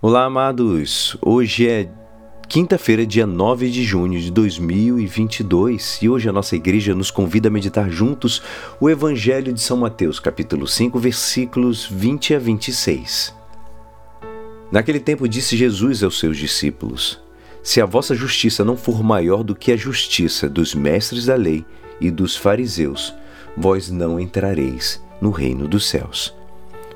Olá, amados! Hoje é quinta-feira, dia 9 de junho de 2022 e hoje a nossa igreja nos convida a meditar juntos o Evangelho de São Mateus, capítulo 5, versículos 20 a 26. Naquele tempo disse Jesus aos seus discípulos: Se a vossa justiça não for maior do que a justiça dos mestres da lei e dos fariseus, vós não entrareis no reino dos céus.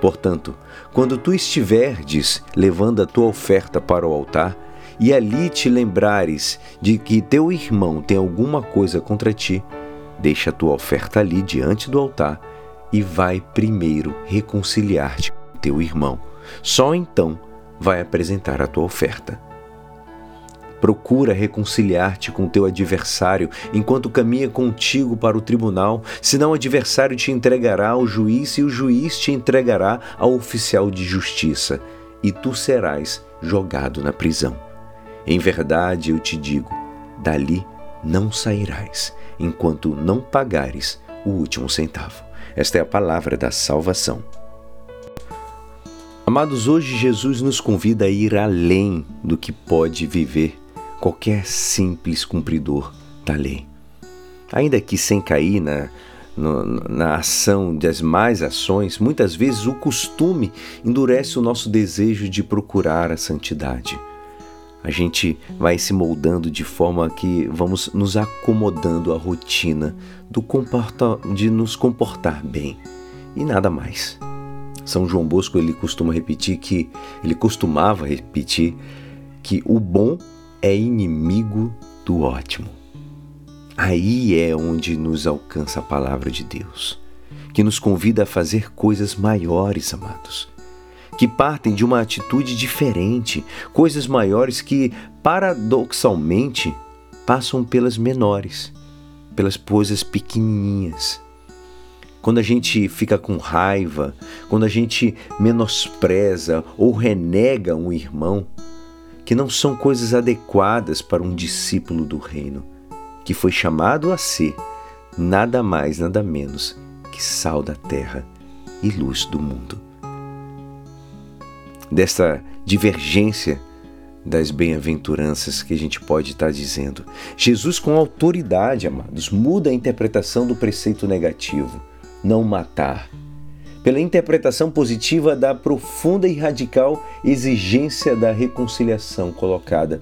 Portanto, quando tu estiverdes levando a tua oferta para o altar, e ali te lembrares de que teu irmão tem alguma coisa contra ti, deixa a tua oferta ali diante do altar e vai primeiro reconciliar-te com teu irmão. Só então vai apresentar a tua oferta. Procura reconciliar-te com teu adversário enquanto caminha contigo para o tribunal, senão o adversário te entregará ao juiz e o juiz te entregará ao oficial de justiça, e tu serás jogado na prisão. Em verdade eu te digo: dali não sairás, enquanto não pagares o último centavo. Esta é a palavra da salvação. Amados, hoje Jesus nos convida a ir além do que pode viver qualquer simples cumpridor da lei. Ainda que sem cair na, no, na ação das más ações, muitas vezes o costume endurece o nosso desejo de procurar a santidade. A gente vai se moldando de forma que vamos nos acomodando à rotina do comporta, de nos comportar bem e nada mais. São João Bosco ele costuma repetir que ele costumava repetir que o bom é inimigo do ótimo. Aí é onde nos alcança a palavra de Deus, que nos convida a fazer coisas maiores, amados, que partem de uma atitude diferente, coisas maiores que, paradoxalmente, passam pelas menores, pelas coisas pequenininhas. Quando a gente fica com raiva, quando a gente menospreza ou renega um irmão, que não são coisas adequadas para um discípulo do reino, que foi chamado a ser nada mais, nada menos que sal da terra e luz do mundo. Desta divergência das bem-aventuranças que a gente pode estar dizendo. Jesus, com autoridade, amados, muda a interpretação do preceito negativo, não matar, pela interpretação positiva da profunda e radical exigência da reconciliação colocada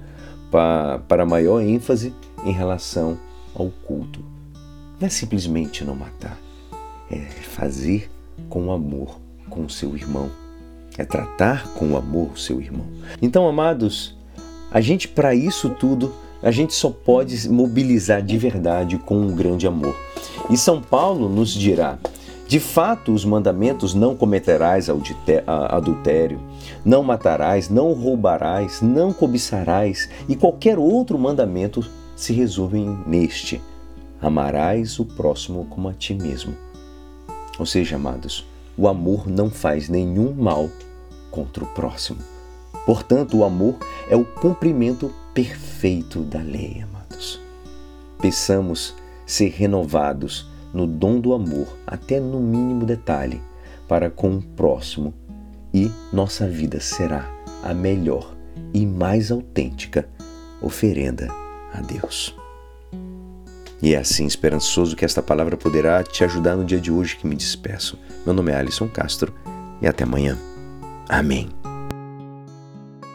para maior ênfase em relação ao culto. Não é simplesmente não matar, é fazer com amor com o seu irmão, é tratar com amor o seu irmão. Então, amados, a gente para isso tudo a gente só pode mobilizar de verdade com um grande amor. E São Paulo nos dirá: de fato, os mandamentos não cometerás adultério, não matarás, não roubarás, não cobiçarás e qualquer outro mandamento se resumem neste: amarás o próximo como a ti mesmo. Ou seja, amados, o amor não faz nenhum mal contra o próximo. Portanto, o amor é o cumprimento perfeito da lei, amados. Peçamos ser renovados no dom do amor, até no mínimo detalhe, para com o próximo, e nossa vida será a melhor e mais autêntica oferenda a Deus. E é assim, esperançoso que esta palavra poderá te ajudar no dia de hoje que me despeço. Meu nome é Alisson Castro e até amanhã. Amém.